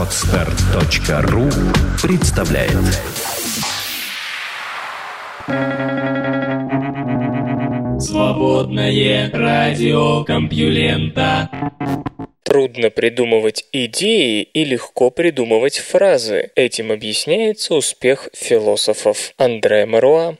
Отстар.ру представляет Свободное радио Компьюлента Трудно придумывать идеи и легко придумывать фразы. Этим объясняется успех философов Андре Маруа.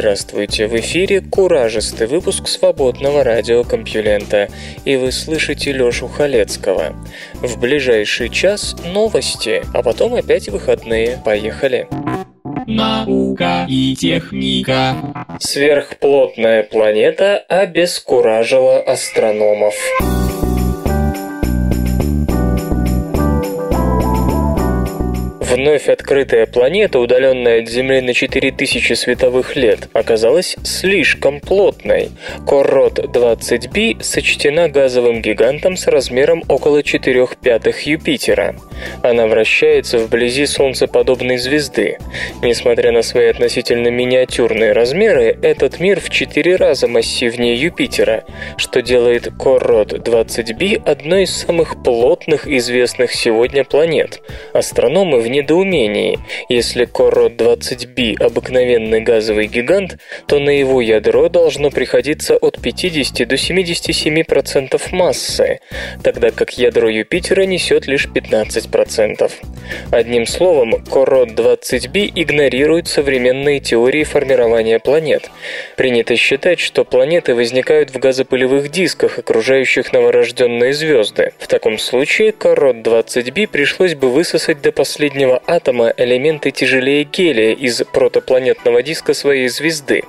Здравствуйте, в эфире куражистый выпуск свободного радиокомпьюлента, и вы слышите Лёшу Халецкого. В ближайший час новости, а потом опять выходные. Поехали! Наука и техника. Сверхплотная планета обескуражила астрономов. Вновь открытая планета, удаленная от Земли на 4000 световых лет, оказалась слишком плотной. Коррот-20b сочтена газовым гигантом с размером около 4 пятых Юпитера. Она вращается вблизи солнцеподобной звезды. Несмотря на свои относительно миниатюрные размеры, этот мир в 4 раза массивнее Юпитера, что делает Коррот-20b одной из самых плотных известных сегодня планет. Астрономы в недоумении. Если Коррот-20b – обыкновенный газовый гигант, то на его ядро должно приходиться от 50 до 77% массы, тогда как ядро Юпитера несет лишь 15%. Одним словом, Коррот-20b игнорирует современные теории формирования планет. Принято считать, что планеты возникают в газопылевых дисках, окружающих новорожденные звезды. В таком случае Коррот-20b пришлось бы высосать до последнего единственного атома элементы тяжелее гелия из протопланетного диска своей звезды.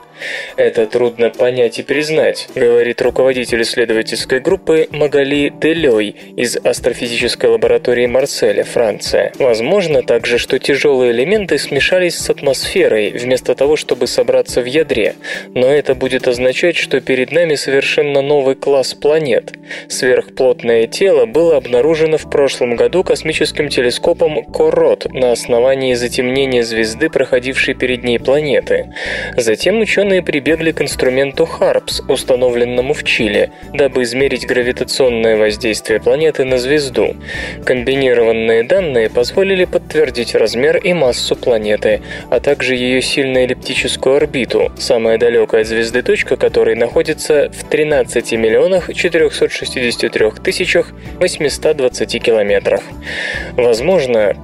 Это трудно понять и признать, говорит руководитель исследовательской группы Магали Делей из астрофизической лаборатории Марселя, Франция. Возможно также, что тяжелые элементы смешались с атмосферой вместо того, чтобы собраться в ядре, но это будет означать, что перед нами совершенно новый класс планет. Сверхплотное тело было обнаружено в прошлом году космическим телескопом Корот на основании затемнения звезды, проходившей перед ней планеты. Затем ученые прибегли к инструменту HARPS, установленному в Чили, дабы измерить гравитационное воздействие планеты на звезду. Комбинированные данные позволили подтвердить размер и массу планеты, а также ее сильно эллиптическую орбиту, самая далекая от звезды точка которой находится в 13 миллионах 463 тысячах 820 километрах. Возможно,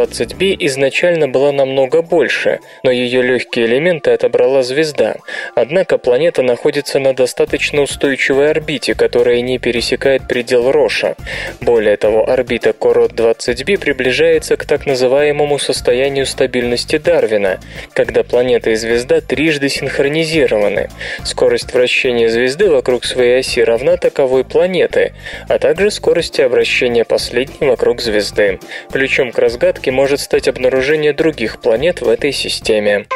Корот-20b изначально была намного больше, но ее легкие элементы отобрала звезда. Однако планета находится на достаточно устойчивой орбите, которая не пересекает предел Роша. Более того, орбита Корот-20b приближается к так называемому состоянию стабильности Дарвина, когда планета и звезда трижды синхронизированы. Скорость вращения звезды вокруг своей оси равна таковой планеты, а также скорости обращения последней вокруг звезды. Ключом к разгадке может стать обнаружение других планет в этой системе.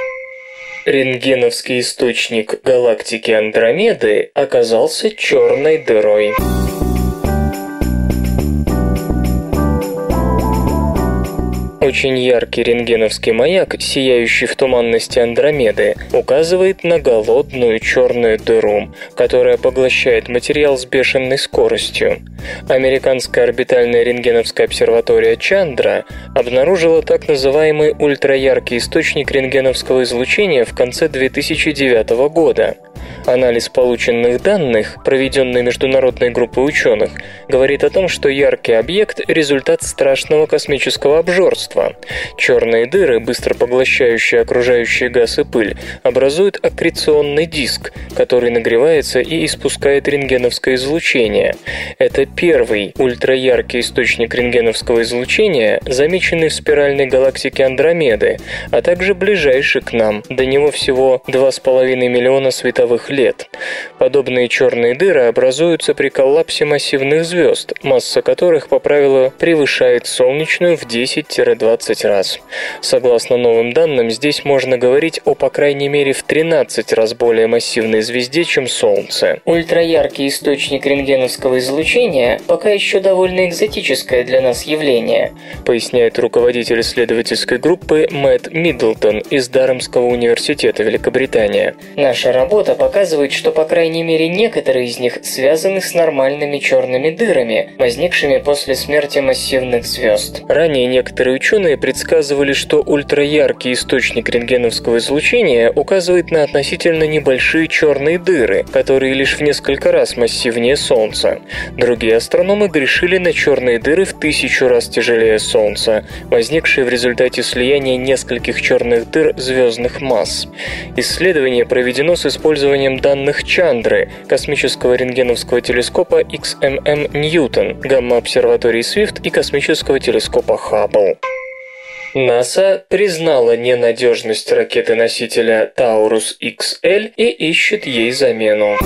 Рентгеновский источник галактики Андромеды оказался черной дырой. Очень яркий рентгеновский маяк, сияющий в туманности Андромеды, указывает на голодную черную дыру, которая поглощает материал с бешеной скоростью. Американская орбитальная рентгеновская обсерватория Чандра обнаружила так называемый ультраяркий источник рентгеновского излучения в конце 2009 года. Анализ полученных данных, проведенный международной группой ученых, говорит о том, что яркий объект – результат страшного космического обжорства. Черные дыры, быстро поглощающие окружающий газ и пыль, образуют аккреционный диск, который нагревается и испускает рентгеновское излучение. Это первый ультраяркий источник рентгеновского излучения, замеченный в спиральной галактике Андромеды, а также ближайший к нам. До него всего 2,5 миллиона световых лет. Подобные черные дыры образуются при коллапсе массивных звезд, масса которых, по правилу, превышает солнечную в 10-20 раз. Согласно новым данным, здесь можно говорить о по крайней мере в 13 раз более массивной звезде, чем Солнце. Ультраяркий источник рентгеновского излучения пока еще довольно экзотическое для нас явление, поясняет руководитель исследовательской группы Мэтт Миддлтон из Дарамского университета Великобритания. Наша работа показывает, что по крайней мере некоторые из них связаны с нормальными черными дырами, возникшими после смерти массивных звезд. Ранее некоторые ученые предсказывали, что ультраяркий источник рентгеновского излучения указывает на относительно небольшие черные дыры, которые лишь в несколько раз массивнее Солнца. Другие астрономы грешили на черные дыры в тысячу раз тяжелее Солнца, возникшие в результате слияния нескольких черных дыр звездных масс. Исследование проведено с использованием данных Чандры, космического рентгеновского телескопа XMM Ньютон, гамма-обсерватории Свифт и космического телескопа Хаббл. НАСА признала ненадежность ракеты-носителя Таурус XL и ищет ей замену.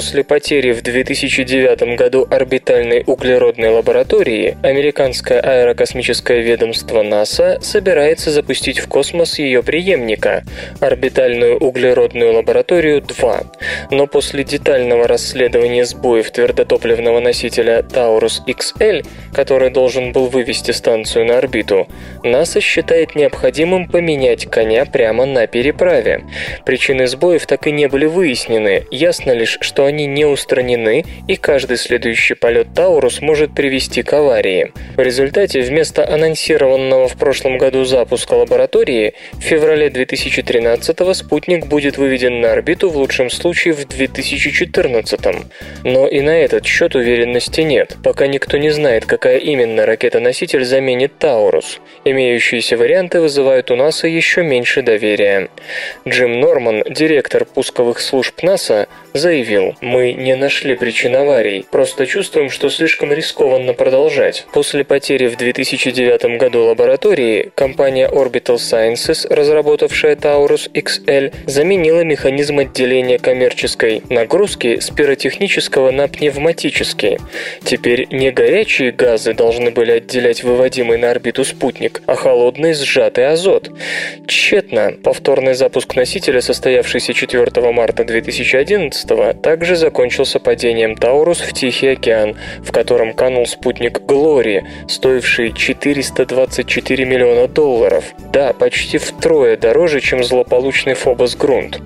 После потери в 2009 году орбитальной углеродной лаборатории американское аэрокосмическое ведомство НАСА собирается запустить в космос ее преемника – орбитальную углеродную лабораторию 2. Но после детального расследования сбоев твердотопливного носителя Taurus XL, который должен был вывести станцию на орбиту, НАСА считает необходимым поменять коня прямо на переправе. Причины сбоев так и не были выяснены, ясно лишь, что они не устранены, и каждый следующий полет Таурус может привести к аварии. В результате вместо анонсированного в прошлом году запуска лаборатории в феврале 2013 спутник будет выведен на орбиту в лучшем случае в 2014. Но и на этот счет уверенности нет, пока никто не знает, какая именно ракета-носитель заменит Таурус. Имеющиеся варианты вызывают у НАСА еще меньше доверия. Джим Норман, директор пусковых служб НАСА, заявил, «Мы не нашли причин аварий, просто чувствуем, что слишком рискованно продолжать». После потери в 2009 году лаборатории, компания Orbital Sciences, разработавшая Taurus XL, заменила механизм отделения коммерческой нагрузки с пиротехнического на пневматический. Теперь не горячие газы должны были отделять выводимый на орбиту спутник, а холодный сжатый азот. Тщетно. Повторный запуск носителя, состоявшийся 4 марта 2011 также закончился падением Таурус в Тихий океан, в котором канул спутник Глори, стоивший 424 миллиона долларов. Да, почти втрое дороже, чем злополучный Фобос Грунт.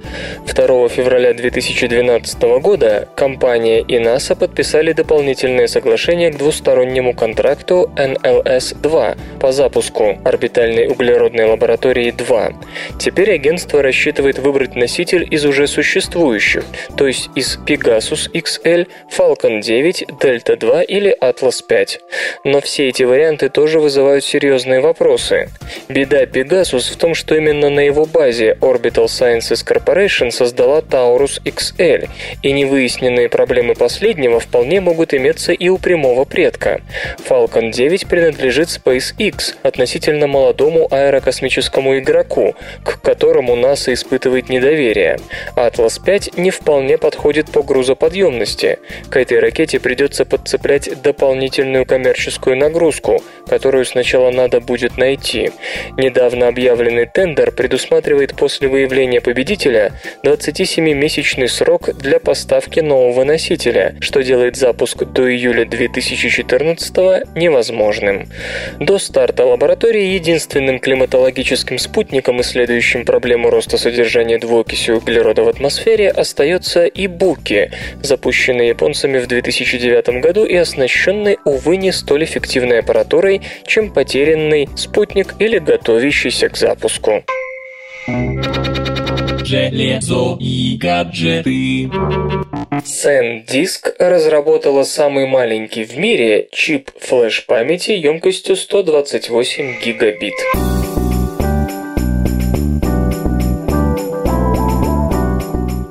2 февраля 2012 года компания и НАСА подписали дополнительное соглашение к двустороннему контракту NLS-2 по запуску орбитальной углеродной лаборатории 2. Теперь агентство рассчитывает выбрать носитель из уже существующих, то есть из Pegasus XL, Falcon 9, Delta 2 или Atlas 5. Но все эти варианты тоже вызывают серьезные вопросы. Беда Pegasus в том, что именно на его базе Orbital Sciences Corporation создала Taurus XL, и невыясненные проблемы последнего вполне могут иметься и у прямого предка. Falcon 9 принадлежит SpaceX, относительно молодому аэрокосмическому игроку, к которому НАСА испытывает недоверие. Atlas 5 не вполне подходит по грузоподъемности. К этой ракете придется подцеплять дополнительную коммерческую нагрузку, которую сначала надо будет найти. Недавно объявленный тендер предусматривает после выявления победителя 27-месячный срок для поставки нового носителя, что делает запуск до июля 2014 невозможным. До старта лаборатории единственным климатологическим спутником, исследующим проблему роста содержания двуокиси углерода в атмосфере, остается Ибуки, запущенный японцами в 2009 году и оснащенный, увы, не столь эффективной аппаратурой, чем потерянный спутник или готовящийся к запуску. Железо и гаджеты. SanDisk разработала самый маленький в мире чип флеш-памяти емкостью 128 гигабит.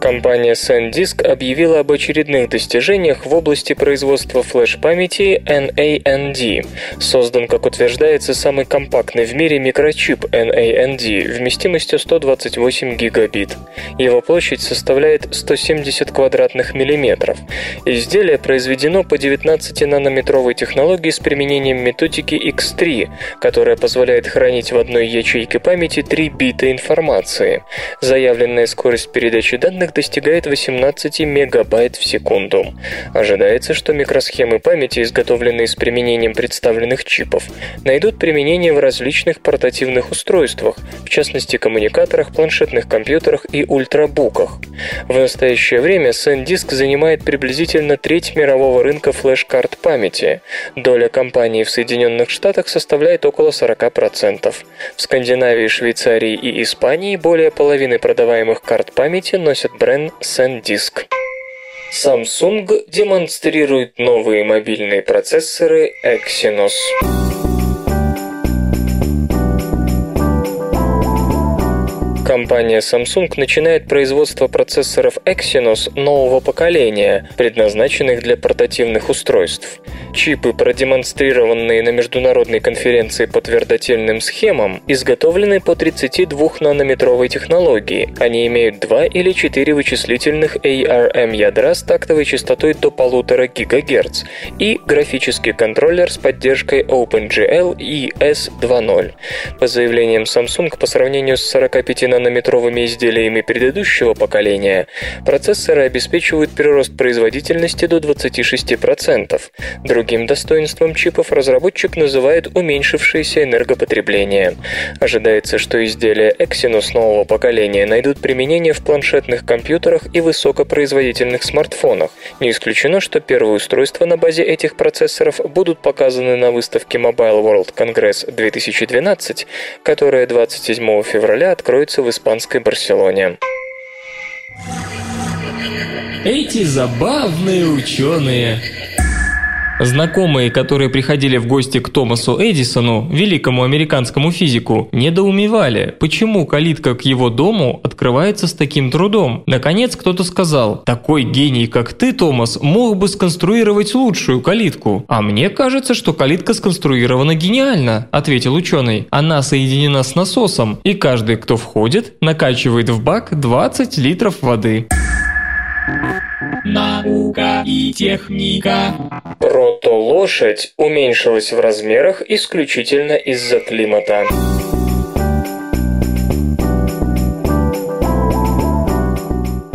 Компания SanDisk объявила об очередных достижениях в области производства флеш-памяти NAND. Создан, как утверждается, самый компактный в мире микрочип NAND вместимостью 128 гигабит. Его площадь составляет 170 квадратных миллиметров. Изделие произведено по 19-нанометровой технологии с применением методики X3, которая позволяет хранить в одной ячейке памяти 3 бита информации. Заявленная скорость передачи данных достигает 18 мегабайт в секунду. Ожидается, что микросхемы памяти, изготовленные с применением представленных чипов, найдут применение в различных портативных устройствах, в частности коммуникаторах, планшетных компьютерах и ультрабуках. В настоящее время SanDisk занимает приблизительно треть мирового рынка флеш-карт памяти. Доля компании в Соединенных Штатах составляет около 40%. В Скандинавии, Швейцарии и Испании более половины продаваемых карт памяти носят бренд SanDisk. Samsung демонстрирует новые мобильные процессоры Exynos. Компания Samsung начинает производство процессоров Exynos нового поколения, предназначенных для портативных устройств. Чипы, продемонстрированные на международной конференции по твердотельным схемам, изготовлены по 32-нанометровой технологии. Они имеют 2 или 4 вычислительных ARM ядра с тактовой частотой до 1,5 ГГц и графический контроллер с поддержкой OpenGL ES 2.0. По заявлениям Samsung, по сравнению с 45 нанометровыми изделиями предыдущего поколения, процессоры обеспечивают прирост производительности до 26%. Другим достоинством чипов разработчик называет уменьшившееся энергопотребление. Ожидается, что изделия Exynos нового поколения найдут применение в планшетных компьютерах и высокопроизводительных смартфонах. Не исключено, что первые устройства на базе этих процессоров будут показаны на выставке Mobile World Congress 2012, которая 27 февраля откроется в испанской Барселоне. Эти забавные ученые. Знакомые, которые приходили в гости к Томасу Эдисону, великому американскому физику, недоумевали, почему калитка к его дому открывается с таким трудом. Наконец кто-то сказал, такой гений, как ты, Томас, мог бы сконструировать лучшую калитку. А мне кажется, что калитка сконструирована гениально, ответил ученый. Она соединена с насосом, и каждый, кто входит, накачивает в бак 20 литров воды. Наука и техника. Прото-лошадь уменьшилась в размерах исключительно из-за климата.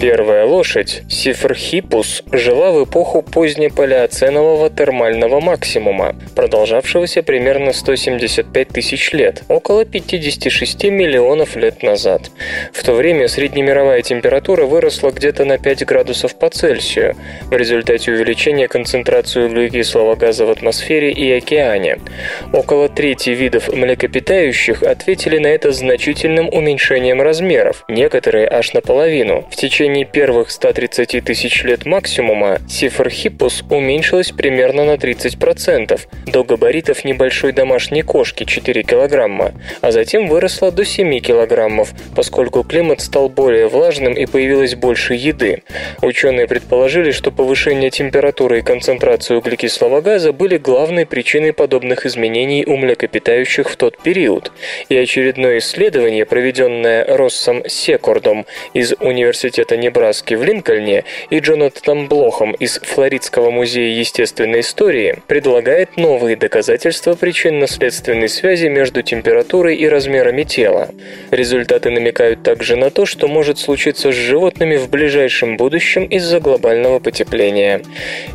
Первая лошадь, Сифрхипус, жила в эпоху позднепалеоценового термального максимума, продолжавшегося примерно 175 тысяч лет, около 56 миллионов лет назад. В то время среднемировая температура выросла где-то на 5 градусов по Цельсию в результате увеличения концентрации углекислого газа в атмосфере и океане. Около трети видов млекопитающих ответили на это значительным уменьшением размеров, некоторые аж наполовину. В течение течение первых 130 тысяч лет максимума Сифрхиппус уменьшилась примерно на 30%, до габаритов небольшой домашней кошки 4 килограмма, а затем выросла до 7 килограммов, поскольку климат стал более влажным и появилось больше еды. Ученые предположили, что повышение температуры и концентрации углекислого газа были главной причиной подобных изменений у млекопитающих в тот период. И очередное исследование, проведенное Россом Секордом из Университета Небраски в Линкольне и Джонатаном Блохом из Флоридского музея естественной истории предлагает новые доказательства причинно-следственной связи между температурой и размерами тела. Результаты намекают также на то, что может случиться с животными в ближайшем будущем из-за глобального потепления.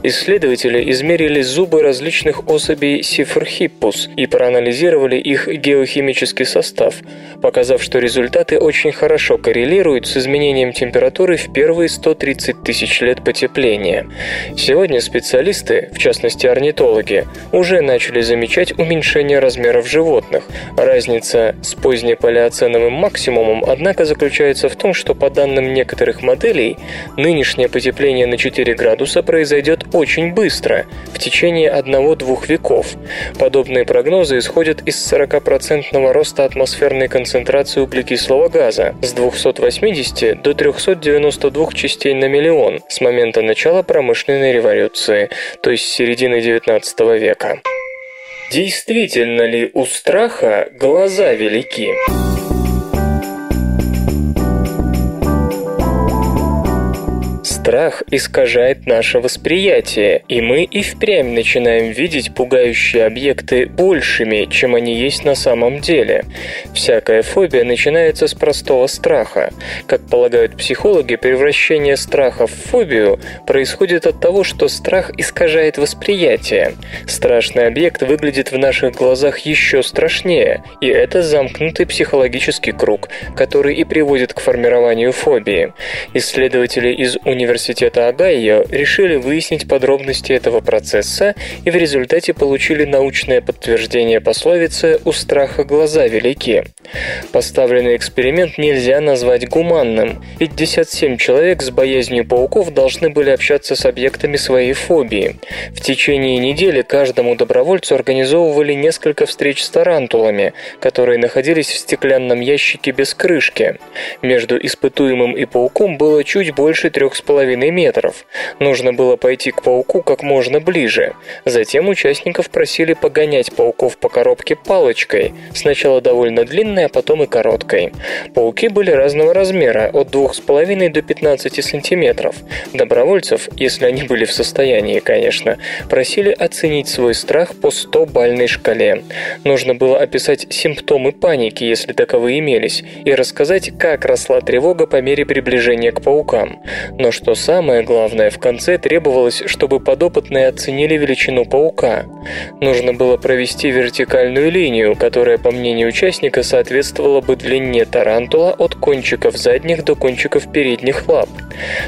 Исследователи измерили зубы различных особей сифрхиппус и проанализировали их геохимический состав, показав, что результаты очень хорошо коррелируют с изменением температуры температуры в первые 130 тысяч лет потепления. Сегодня специалисты, в частности орнитологи, уже начали замечать уменьшение размеров животных. Разница с позднепалеоценовым максимумом, однако, заключается в том, что по данным некоторых моделей, нынешнее потепление на 4 градуса произойдет очень быстро, в течение одного-двух веков. Подобные прогнозы исходят из 40% роста атмосферной концентрации углекислого газа с 280 до 390 92 частей на миллион с момента начала промышленной революции, то есть середины XIX века. Действительно ли у страха глаза велики? Страх искажает наше восприятие, и мы и впрямь начинаем видеть пугающие объекты большими, чем они есть на самом деле. Всякая фобия начинается с простого страха. Как полагают психологи, превращение страха в фобию происходит от того, что страх искажает восприятие. Страшный объект выглядит в наших глазах еще страшнее, и это замкнутый психологический круг, который и приводит к формированию фобии. Исследователи из университета университета Огайо решили выяснить подробности этого процесса и в результате получили научное подтверждение пословицы «у страха глаза велики». Поставленный эксперимент нельзя назвать гуманным. 57 человек с боязнью пауков должны были общаться с объектами своей фобии. В течение недели каждому добровольцу организовывали несколько встреч с тарантулами, которые находились в стеклянном ящике без крышки. Между испытуемым и пауком было чуть больше трех с половиной половиной метров. Нужно было пойти к пауку как можно ближе. Затем участников просили погонять пауков по коробке палочкой, сначала довольно длинной, а потом и короткой. Пауки были разного размера, от 2,5 до 15 сантиметров. Добровольцев, если они были в состоянии, конечно, просили оценить свой страх по 100-бальной шкале. Нужно было описать симптомы паники, если таковые имелись, и рассказать, как росла тревога по мере приближения к паукам. Но что что самое главное, в конце требовалось, чтобы подопытные оценили величину паука. Нужно было провести вертикальную линию, которая, по мнению участника, соответствовала бы длине тарантула от кончиков задних до кончиков передних лап.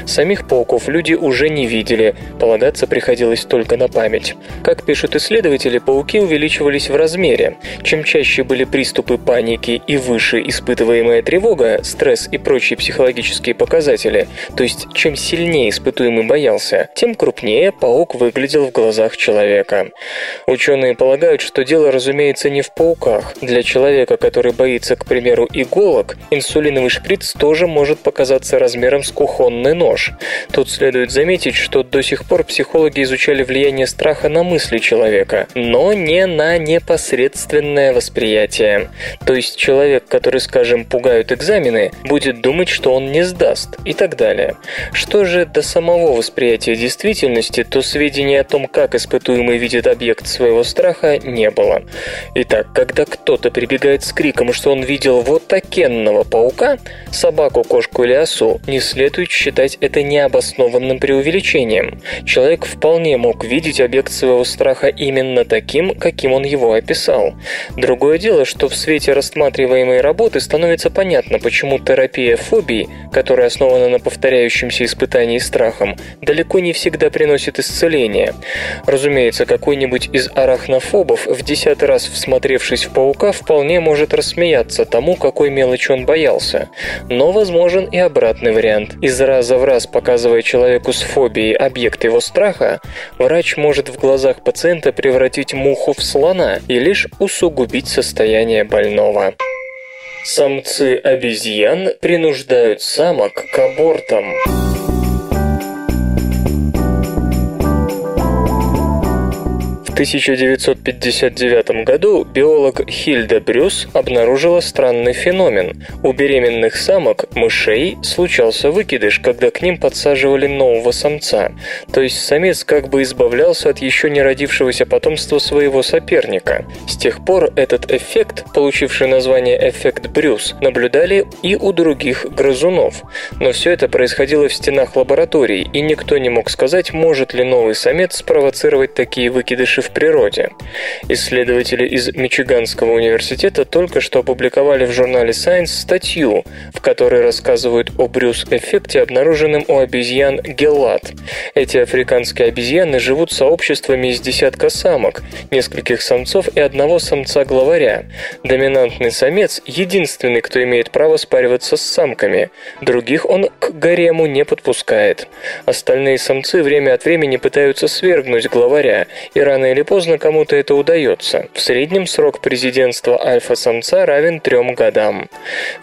Самих пауков люди уже не видели, полагаться приходилось только на память. Как пишут исследователи, пауки увеличивались в размере. Чем чаще были приступы паники и выше испытываемая тревога, стресс и прочие психологические показатели, то есть чем сильнее сильнее испытуемый боялся, тем крупнее паук выглядел в глазах человека. Ученые полагают, что дело, разумеется, не в пауках. Для человека, который боится, к примеру, иголок, инсулиновый шприц тоже может показаться размером с кухонный нож. Тут следует заметить, что до сих пор психологи изучали влияние страха на мысли человека, но не на непосредственное восприятие. То есть человек, который, скажем, пугают экзамены, будет думать, что он не сдаст и так далее. Что же до самого восприятия действительности, то сведений о том, как испытуемый видит объект своего страха, не было. Итак, когда кто-то прибегает с криком, что он видел вот такенного паука, собаку, кошку или осу, не следует считать это необоснованным преувеличением. Человек вполне мог видеть объект своего страха именно таким, каким он его описал. Другое дело, что в свете рассматриваемой работы становится понятно, почему терапия фобий, которая основана на повторяющемся испытании испытаний страхом далеко не всегда приносит исцеление. Разумеется, какой-нибудь из арахнофобов, в десятый раз всмотревшись в паука, вполне может рассмеяться тому, какой мелочи он боялся. Но возможен и обратный вариант. Из раза в раз показывая человеку с фобией объект его страха, врач может в глазах пациента превратить муху в слона и лишь усугубить состояние больного. Самцы обезьян принуждают самок к абортам. 1959 году биолог Хильда Брюс обнаружила странный феномен. У беременных самок, мышей, случался выкидыш, когда к ним подсаживали нового самца. То есть самец как бы избавлялся от еще не родившегося потомства своего соперника. С тех пор этот эффект, получивший название эффект Брюс, наблюдали и у других грызунов. Но все это происходило в стенах лабораторий, и никто не мог сказать, может ли новый самец спровоцировать такие выкидыши в природе. Исследователи из Мичиганского университета только что опубликовали в журнале Science статью, в которой рассказывают о брюс-эффекте, обнаруженном у обезьян геллат. Эти африканские обезьяны живут сообществами из десятка самок, нескольких самцов и одного самца-главаря. Доминантный самец – единственный, кто имеет право спариваться с самками. Других он к гарему не подпускает. Остальные самцы время от времени пытаются свергнуть главаря, и рано или или поздно кому-то это удается. В среднем срок президентства альфа-самца равен трем годам.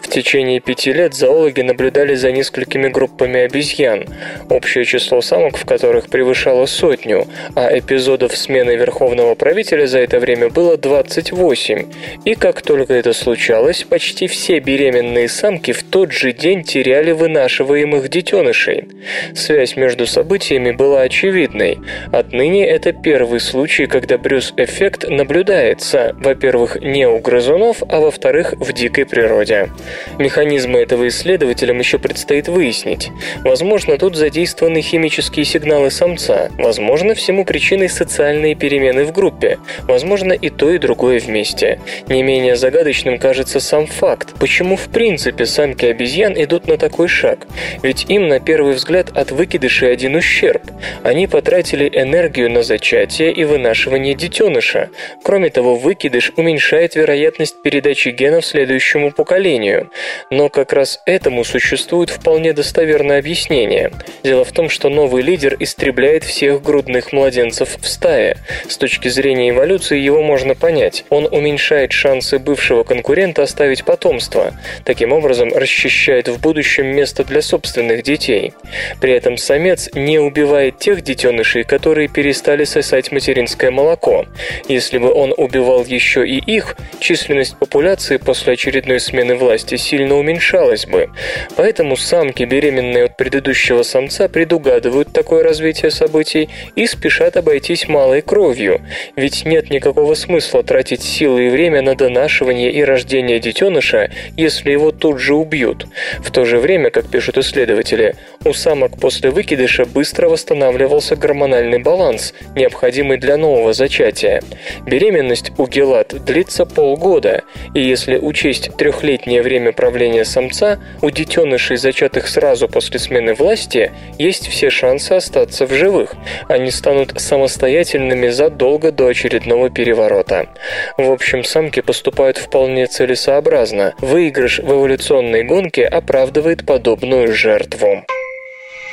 В течение пяти лет зоологи наблюдали за несколькими группами обезьян, общее число самок в которых превышало сотню, а эпизодов смены верховного правителя за это время было 28. И как только это случалось, почти все беременные самки в тот же день теряли вынашиваемых детенышей. Связь между событиями была очевидной. Отныне это первый случай, когда Брюс-эффект наблюдается, во-первых, не у грызунов, а во-вторых, в дикой природе. Механизмы этого исследователям еще предстоит выяснить. Возможно, тут задействованы химические сигналы самца, возможно, всему причиной социальные перемены в группе, возможно, и то, и другое вместе. Не менее загадочным кажется сам факт, почему в принципе самки обезьян идут на такой шаг, ведь им на первый взгляд от выкидышей один ущерб. Они потратили энергию на зачатие и вынашивание детеныша. Кроме того, выкидыш уменьшает вероятность передачи генов следующему поколению. Но как раз этому существует вполне достоверное объяснение. Дело в том, что новый лидер истребляет всех грудных младенцев в стае. С точки зрения эволюции его можно понять. Он уменьшает шансы бывшего конкурента оставить потомство. Таким образом, расчищает в будущем место для собственных детей. При этом самец не убивает тех детенышей, которые перестали сосать материнское молоко. Если бы он убивал еще и их, численность популяции после очередной смены власти сильно уменьшалась бы. Поэтому самки, беременные от предыдущего самца, предугадывают такое развитие событий и спешат обойтись малой кровью, ведь нет никакого смысла тратить силы и время на донашивание и рождение детеныша, если его тут же убьют. В то же время, как пишут исследователи, у самок после выкидыша быстро восстанавливался гормональный баланс, необходимый для нового зачатия. Беременность у гелат длится полгода, и если учесть трехлетнее время правления самца, у детенышей, зачатых сразу после смены власти, есть все шансы остаться в живых. Они станут самостоятельными задолго до очередного переворота. В общем, самки поступают вполне целесообразно. Выигрыш в эволюционной гонке оправдывает подобную жертву.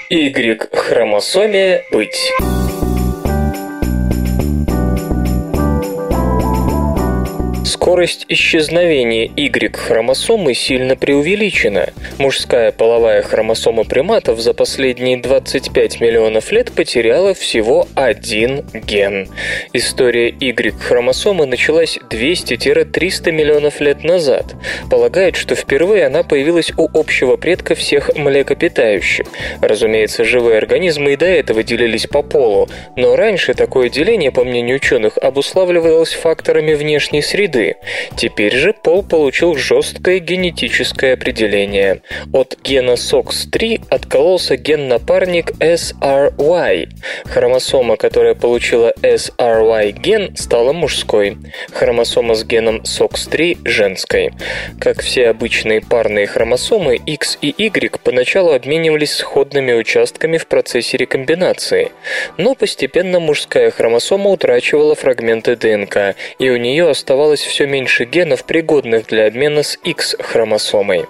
Y-хромосоме быть. Скорость исчезновения Y-хромосомы сильно преувеличена. Мужская половая хромосома приматов за последние 25 миллионов лет потеряла всего один ген. История Y-хромосомы началась 200-300 миллионов лет назад. Полагают, что впервые она появилась у общего предка всех млекопитающих. Разумеется, живые организмы и до этого делились по полу, но раньше такое деление, по мнению ученых, обуславливалось факторами внешней среды, Теперь же пол получил жесткое генетическое определение. От гена SOX3 откололся ген-напарник SRY. Хромосома, которая получила SRY ген, стала мужской. Хромосома с геном SOX3 – женской. Как все обычные парные хромосомы, X и Y поначалу обменивались сходными участками в процессе рекомбинации. Но постепенно мужская хромосома утрачивала фрагменты ДНК, и у нее оставалось все меньше генов, пригодных для обмена с X-хромосомой.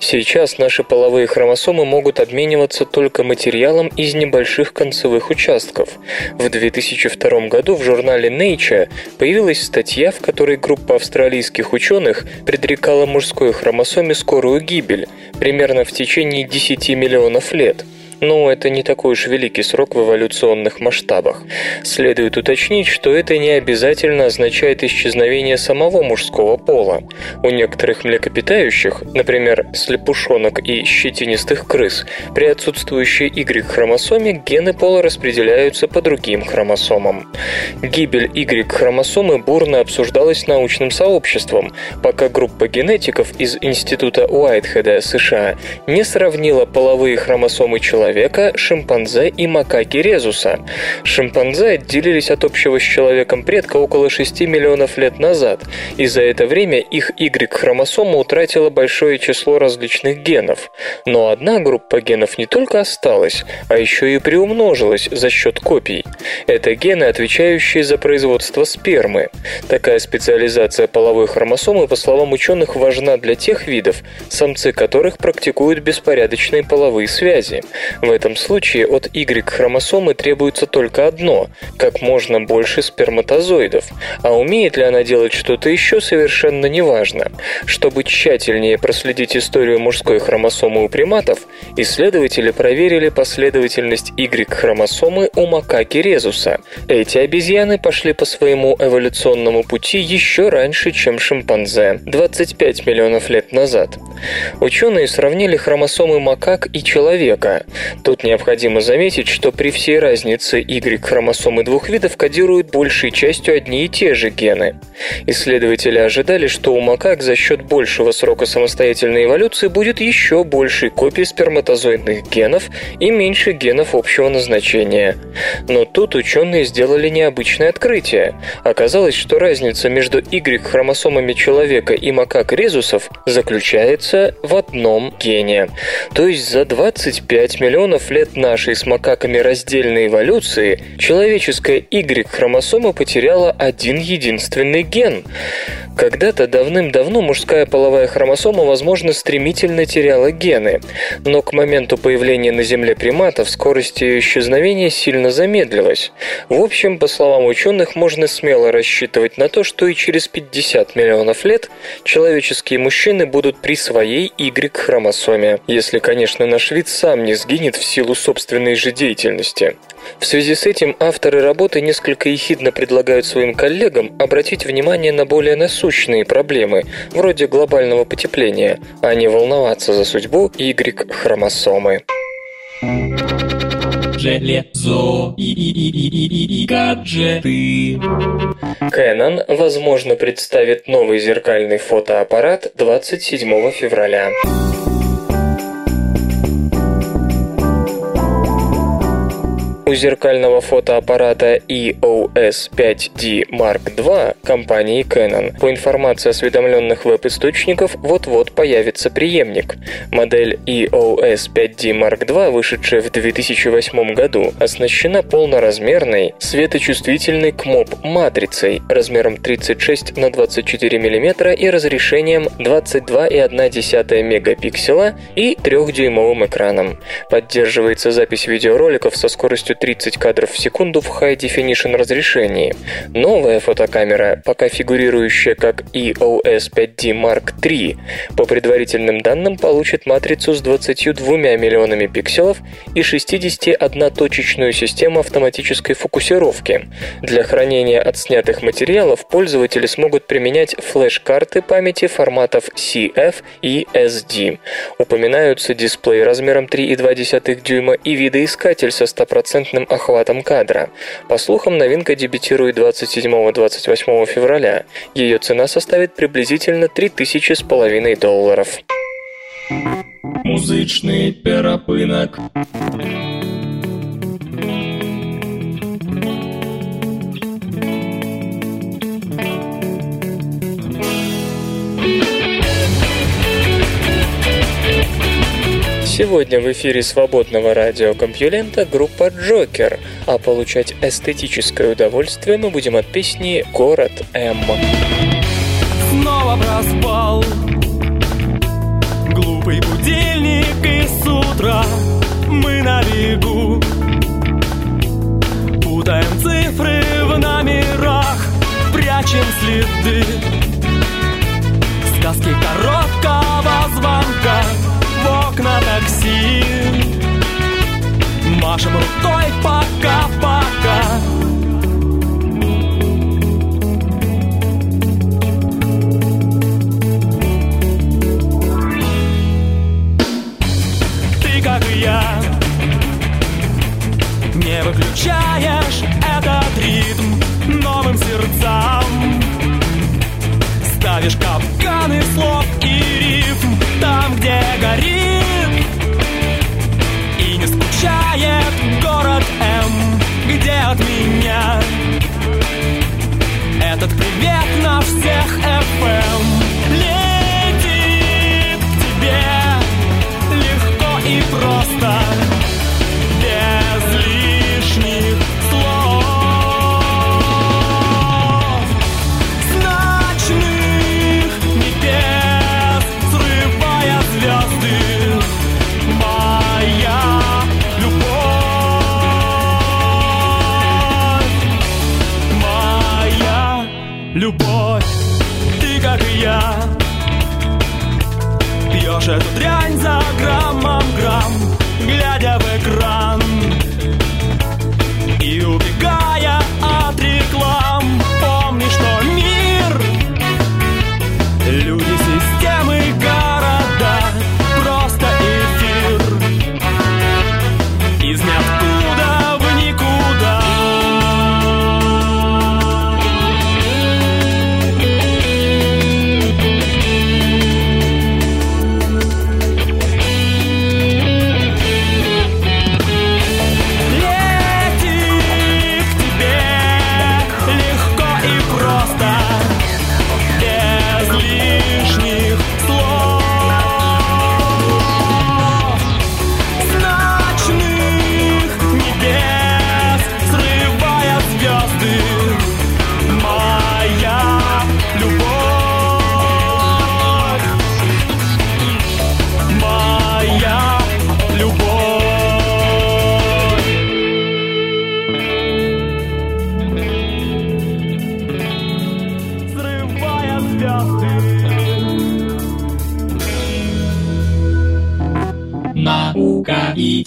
Сейчас наши половые хромосомы могут обмениваться только материалом из небольших концевых участков. В 2002 году в журнале Nature появилась статья, в которой группа австралийских ученых предрекала мужской хромосоме скорую гибель, примерно в течение 10 миллионов лет – но это не такой уж великий срок в эволюционных масштабах. Следует уточнить, что это не обязательно означает исчезновение самого мужского пола. У некоторых млекопитающих, например, слепушонок и щетинистых крыс, при отсутствующей Y-хромосоме гены пола распределяются по другим хромосомам. Гибель Y-хромосомы бурно обсуждалась научным сообществом, пока группа генетиков из Института Уайтхеда, США, не сравнила половые хромосомы человека человека, шимпанзе и макаки резуса. Шимпанзе отделились от общего с человеком предка около 6 миллионов лет назад, и за это время их Y-хромосома утратила большое число различных генов. Но одна группа генов не только осталась, а еще и приумножилась за счет копий. Это гены, отвечающие за производство спермы. Такая специализация половой хромосомы, по словам ученых, важна для тех видов, самцы которых практикуют беспорядочные половые связи. В этом случае от Y-хромосомы требуется только одно – как можно больше сперматозоидов. А умеет ли она делать что-то еще, совершенно неважно. Чтобы тщательнее проследить историю мужской хромосомы у приматов, исследователи проверили последовательность Y-хромосомы у макаки резуса. Эти обезьяны пошли по своему эволюционному пути еще раньше, чем шимпанзе – 25 миллионов лет назад. Ученые сравнили хромосомы макак и человека. Тут необходимо заметить, что при всей разнице Y-хромосомы двух видов кодируют большей частью одни и те же гены. Исследователи ожидали, что у макак за счет большего срока самостоятельной эволюции будет еще больше копий сперматозоидных генов и меньше генов общего назначения. Но тут ученые сделали необычное открытие. Оказалось, что разница между Y-хромосомами человека и макак резусов заключается в одном гене. То есть за 25 миллионов лет нашей с макаками раздельной эволюции человеческая Y-хромосома потеряла один единственный ген. Когда-то давным-давно мужская половая хромосома, возможно, стремительно теряла гены, но к моменту появления на Земле приматов скорость ее исчезновения сильно замедлилась. В общем, по словам ученых, можно смело рассчитывать на то, что и через 50 миллионов лет человеческие мужчины будут при своей Y-хромосоме, если, конечно, наш вид сам не сгинет в силу собственной же деятельности. В связи с этим авторы работы несколько ехидно предлагают своим коллегам обратить внимание на более насущные проблемы, вроде глобального потепления, а не волноваться за судьбу Y-хромосомы. Железо и, и, и, и, и, и гаджеты. Canon, возможно, представит новый зеркальный фотоаппарат 27 февраля. У зеркального фотоаппарата EOS 5D Mark II компании Canon по информации осведомленных веб-источников вот-вот появится преемник. Модель EOS 5D Mark II, вышедшая в 2008 году, оснащена полноразмерной, светочувствительной КМОП-матрицей размером 36 на 24 мм и разрешением 22,1 мегапикселя и 3-дюймовым экраном. Поддерживается запись видеороликов со скоростью 30 кадров в секунду в High Definition разрешении. Новая фотокамера, пока фигурирующая как EOS 5D Mark III, по предварительным данным получит матрицу с 22 миллионами пикселов и 61-точечную систему автоматической фокусировки. Для хранения отснятых материалов пользователи смогут применять флеш-карты памяти форматов CF и SD. Упоминаются дисплей размером 3,2 дюйма и видоискатель со 100% охватом кадра. По слухам, новинка дебютирует 27-28 февраля. Ее цена составит приблизительно 3000 с половиной долларов. Музычный перапынок. Сегодня в эфире свободного радиокомпьюлента группа «Джокер», а получать эстетическое удовольствие мы будем от песни «Город М». Снова проспал Глупый будильник и с утра Мы на бегу. Путаем цифры в номерах Прячем следы. Сказки короткого звонка В окна такси Машем рукой пока-пока Ты как и я Не выключаешь этот ритм Новым сердцам. Ставишь капканы слов и горит И не скучает город М Где от меня? Этот привет на всех FM Пьешь эту дрянь за граммом грамм, глядя в экран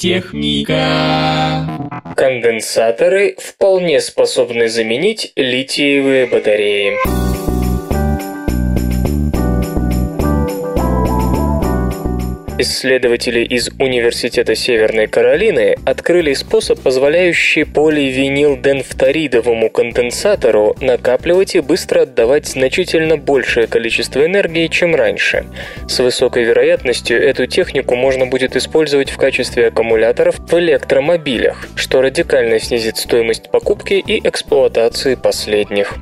техника. Конденсаторы вполне способны заменить литиевые батареи. Исследователи из Университета Северной Каролины открыли способ, позволяющий поливинилденфторидовому конденсатору накапливать и быстро отдавать значительно большее количество энергии, чем раньше. С высокой вероятностью эту технику можно будет использовать в качестве аккумуляторов в электромобилях, что радикально снизит стоимость покупки и эксплуатации последних.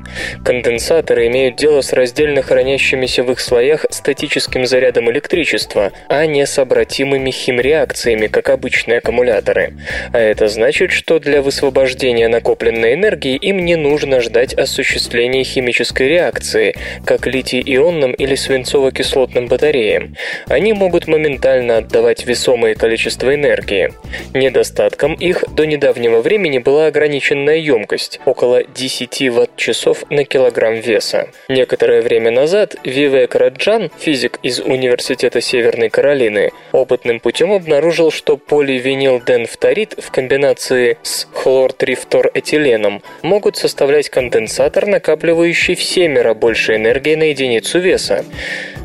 Конденсаторы имеют дело с раздельно хранящимися в их слоях статическим зарядом электричества, а не с обратимыми химреакциями, как обычные аккумуляторы. А это значит, что для высвобождения накопленной энергии им не нужно ждать осуществления химической реакции, как литий-ионным или свинцово-кислотным батареям. Они могут моментально отдавать весомое количество энергии. Недостатком их до недавнего времени была ограниченная емкость – около 10 ватт-часов на килограмм веса. Некоторое время назад Вивек Раджан, физик из Университета Северной Каролины, опытным путем обнаружил, что поливинилденфторид в комбинации с хлор-трифторэтиленом могут составлять конденсатор, накапливающий в семеро больше энергии на единицу веса,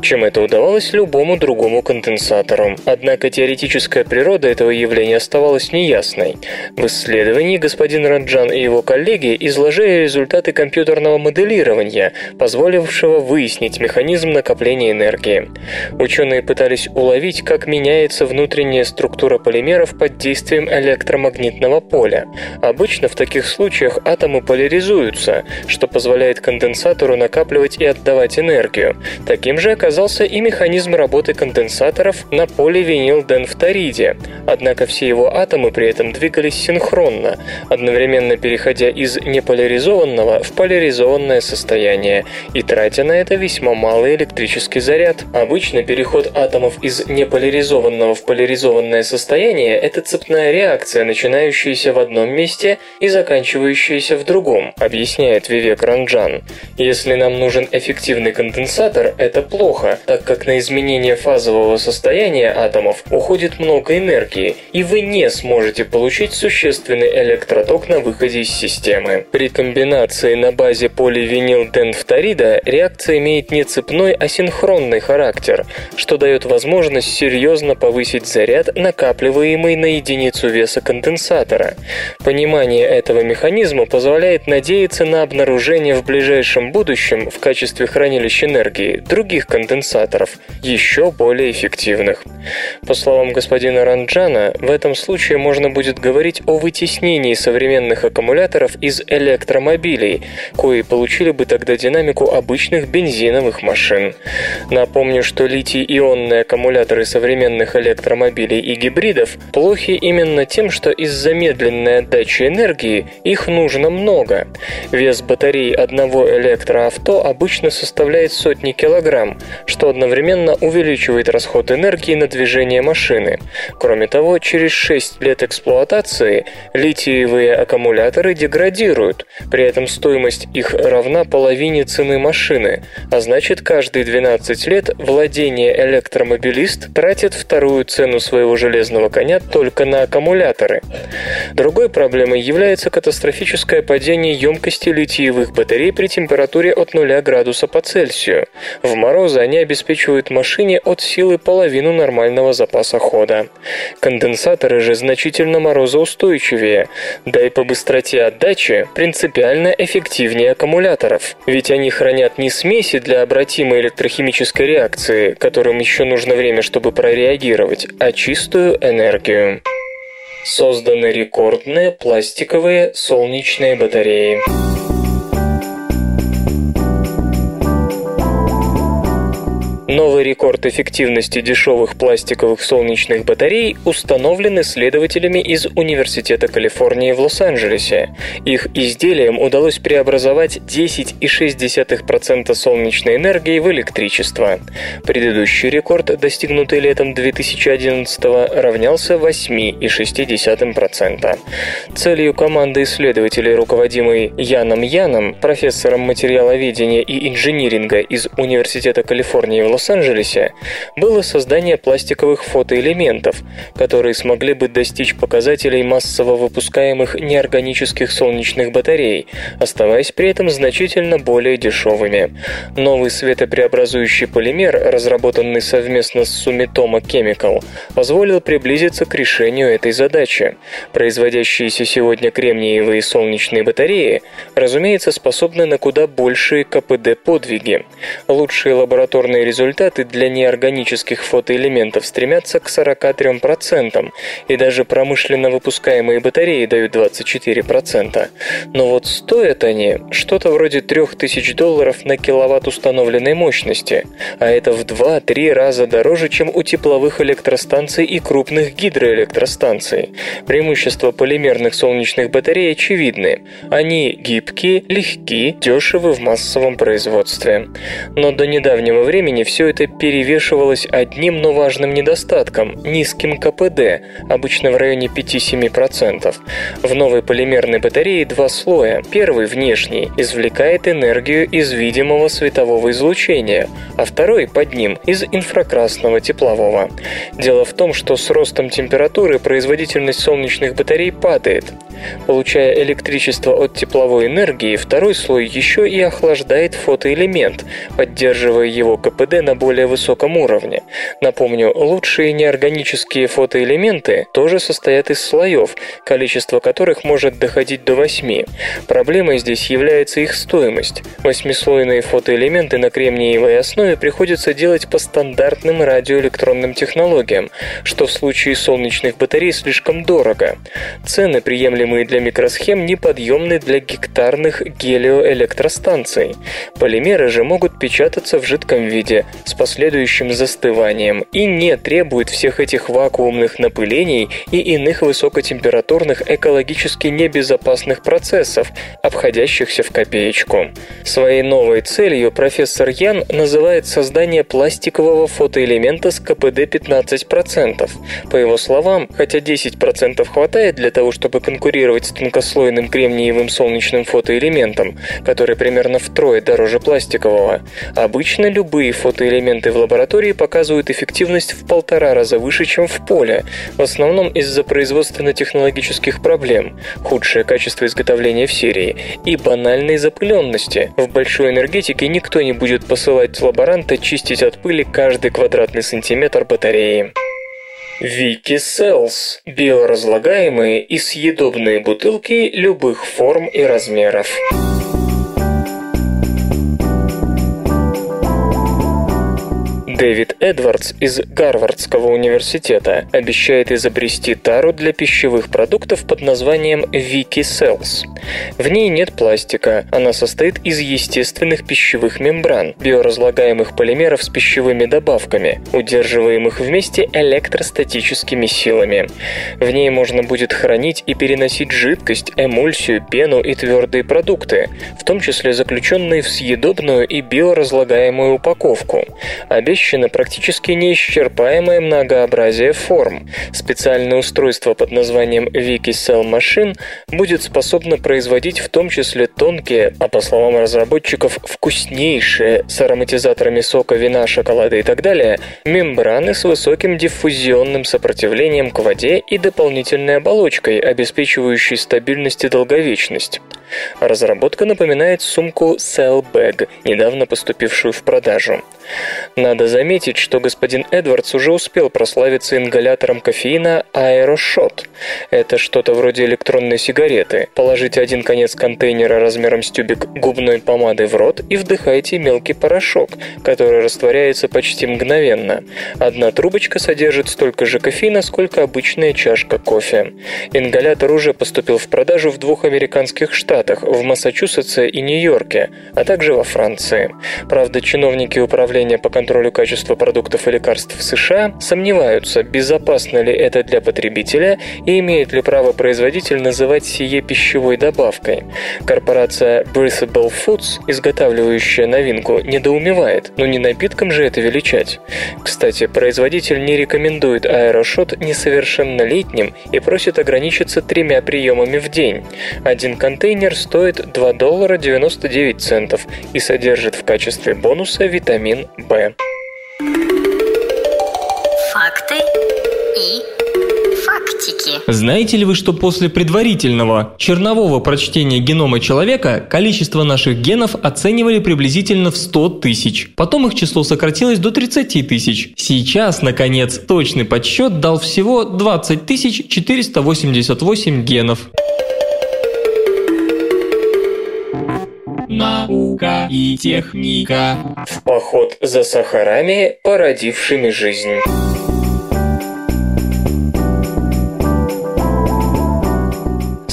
чем это удавалось любому другому конденсатору. Однако теоретическая природа этого явления оставалась неясной. В исследовании господин Раджан и его коллеги изложили результаты компьютерного моделирования, позволившего выяснить механизм накопления энергии. Ученые пытались уловить, как меняется внутренняя структура полимеров под действием электромагнитного поля. Обычно в таких случаях атомы поляризуются, что позволяет конденсатору накапливать и отдавать энергию. Таким же оказался и механизм работы конденсаторов на поливинилденфториде. Однако все его атомы при этом двигались синхронно, одновременно переходя из неполяризованного в поляризованное состояние и тратя на это весьма малый электрический заряд. Обычно переход атомов из неполяризованного в поляризованное состояние – это цепная реакция, начинающаяся в одном месте и заканчивающаяся в другом, объясняет Вивек Ранджан. Если нам нужен эффективный конденсатор, это плохо, так как на изменение фазового состояния атомов уходит много энергии, и вы не сможете получить существенный электроток на выходе из системы. При комбинации на базе поливинилденфторида реакция имеет не цепной, а синхронный характер, что дает возможность серьезно повысить заряд, накапливаемый на единицу веса конденсатора. Понимание этого механизма позволяет надеяться на обнаружение в ближайшем будущем в качестве хранилища энергии других конденсаторов, еще более эффективных. По словам господина Ранджана, в этом случае можно будет говорить о вытеснении современных аккумуляторов из электромобилей, кои получили бы тогда динамику обычных бензиновых машин. Напомню, что литий-ионные аккумуляторы современных электромобилей и гибридов плохи именно тем, что из-за медленной отдачи энергии их нужно много. Вес батареи одного электроавто обычно составляет сотни килограмм, что одновременно увеличивает расход энергии на движение машины. Кроме того, через 6 лет эксплуатации литиевые аккумуляторы деградируют, при этом стоимость их равна половине цены машины, а значит каждые 12 лет владение электромобилист тратит вторую цену своего железного коня только на аккумуляторы. Другой проблемой является катастрофическое падение емкости литиевых батарей при температуре от 0 градуса по Цельсию. В морозы они обеспечивают машине от силы половину нормального запаса хода. Конденсаторы же значительно морозоустойчивее, да и по быстроте отдачи принципиально эффективнее аккумуляторов, ведь они хранят не смеси для обратимой электрохимической реакции, которым еще нужно время, чтобы прореагировать, а чистую энергию. Созданы рекордные пластиковые солнечные батареи. Новый рекорд эффективности дешевых пластиковых солнечных батарей установлен исследователями из Университета Калифорнии в Лос-Анджелесе. Их изделиям удалось преобразовать 10,6% солнечной энергии в электричество. Предыдущий рекорд, достигнутый летом 2011 равнялся 8,6%. Целью команды исследователей, руководимой Яном Яном, профессором материаловедения и инжиниринга из Университета Калифорнии в Лос-Анджелесе было создание пластиковых фотоэлементов, которые смогли бы достичь показателей массово выпускаемых неорганических солнечных батарей, оставаясь при этом значительно более дешевыми. Новый светопреобразующий полимер, разработанный совместно с Sumitomo Chemical, позволил приблизиться к решению этой задачи. Производящиеся сегодня кремниевые солнечные батареи, разумеется, способны на куда большие КПД подвиги. Лучшие лабораторные результаты результаты для неорганических фотоэлементов стремятся к 43%, и даже промышленно выпускаемые батареи дают 24%. Но вот стоят они что-то вроде 3000 долларов на киловатт установленной мощности, а это в 2-3 раза дороже, чем у тепловых электростанций и крупных гидроэлектростанций. Преимущества полимерных солнечных батарей очевидны. Они гибкие, легки, дешевы в массовом производстве. Но до недавнего времени все все это перевешивалось одним, но важным недостатком – низким КПД, обычно в районе 5-7%. В новой полимерной батарее два слоя. Первый, внешний, извлекает энергию из видимого светового излучения, а второй, под ним, из инфракрасного теплового. Дело в том, что с ростом температуры производительность солнечных батарей падает. Получая электричество от тепловой энергии, второй слой еще и охлаждает фотоэлемент, поддерживая его КПД на более высоком уровне. Напомню, лучшие неорганические фотоэлементы тоже состоят из слоев, количество которых может доходить до 8. Проблемой здесь является их стоимость. Восьмислойные фотоэлементы на кремниевой основе приходится делать по стандартным радиоэлектронным технологиям, что в случае солнечных батарей слишком дорого. Цены, приемлемые для микросхем, неподъемны для гектарных гелиоэлектростанций. Полимеры же могут печататься в жидком виде, с последующим застыванием и не требует всех этих вакуумных напылений и иных высокотемпературных экологически небезопасных процессов, обходящихся в копеечку. Своей новой целью профессор Ян называет создание пластикового фотоэлемента с КПД 15%. По его словам, хотя 10% хватает для того, чтобы конкурировать с тонкослойным кремниевым солнечным фотоэлементом, который примерно втрое дороже пластикового, обычно любые фотоэлементы элементы в лаборатории показывают эффективность в полтора раза выше, чем в поле, в основном из-за производственно-технологических проблем, худшее качество изготовления в серии и банальной запыленности. В большой энергетике никто не будет посылать лаборанта чистить от пыли каждый квадратный сантиметр батареи. Вики Селс – биоразлагаемые и съедобные бутылки любых форм и размеров. Дэвид Эдвардс из Гарвардского университета обещает изобрести тару для пищевых продуктов под названием Wiki Cells. В ней нет пластика, она состоит из естественных пищевых мембран, биоразлагаемых полимеров с пищевыми добавками, удерживаемых вместе электростатическими силами. В ней можно будет хранить и переносить жидкость, эмульсию, пену и твердые продукты, в том числе заключенные в съедобную и биоразлагаемую упаковку. Обещано практически неисчерпаемое многообразие форм. Специальное устройство под названием Wiki Cell Machine будет способно производить в том числе тонкие, а по словам разработчиков, вкуснейшие с ароматизаторами сока, вина, шоколада и так далее, мембраны с высоким диффузионным сопротивлением к воде и дополнительной оболочкой, обеспечивающей стабильность и долговечность. Разработка напоминает сумку Cell Bag, недавно поступившую в продажу. Надо заметить, что господин Эдвардс уже успел прославиться ингалятором кофеина Aeroshot. Это что-то вроде электронной сигареты. Положите один конец контейнера размером с тюбик губной помады в рот и вдыхайте мелкий порошок, который растворяется почти мгновенно. Одна трубочка содержит столько же кофеина, сколько обычная чашка кофе. Ингалятор уже поступил в продажу в двух американских штатах, в Массачусетсе и Нью-Йорке, а также во Франции. Правда, чиновники управления по контролю качества продуктов и лекарств в США сомневаются, безопасно ли это для потребителя и имеет ли право производитель называть сие пищевой добавкой. Корпорация Breathable Foods, изготавливающая новинку, недоумевает, но не напитком же это величать. Кстати, производитель не рекомендует аэрошот несовершеннолетним и просит ограничиться тремя приемами в день. Один контейнер стоит 2 доллара 99 центов и содержит в качестве бонуса витамин В. Факты и фактики. Знаете ли вы, что после предварительного чернового прочтения генома человека количество наших генов оценивали приблизительно в 100 тысяч. Потом их число сократилось до 30 тысяч. Сейчас, наконец, точный подсчет дал всего 20 488 генов. Наука и техника. В поход за сахарами, породившими жизнь.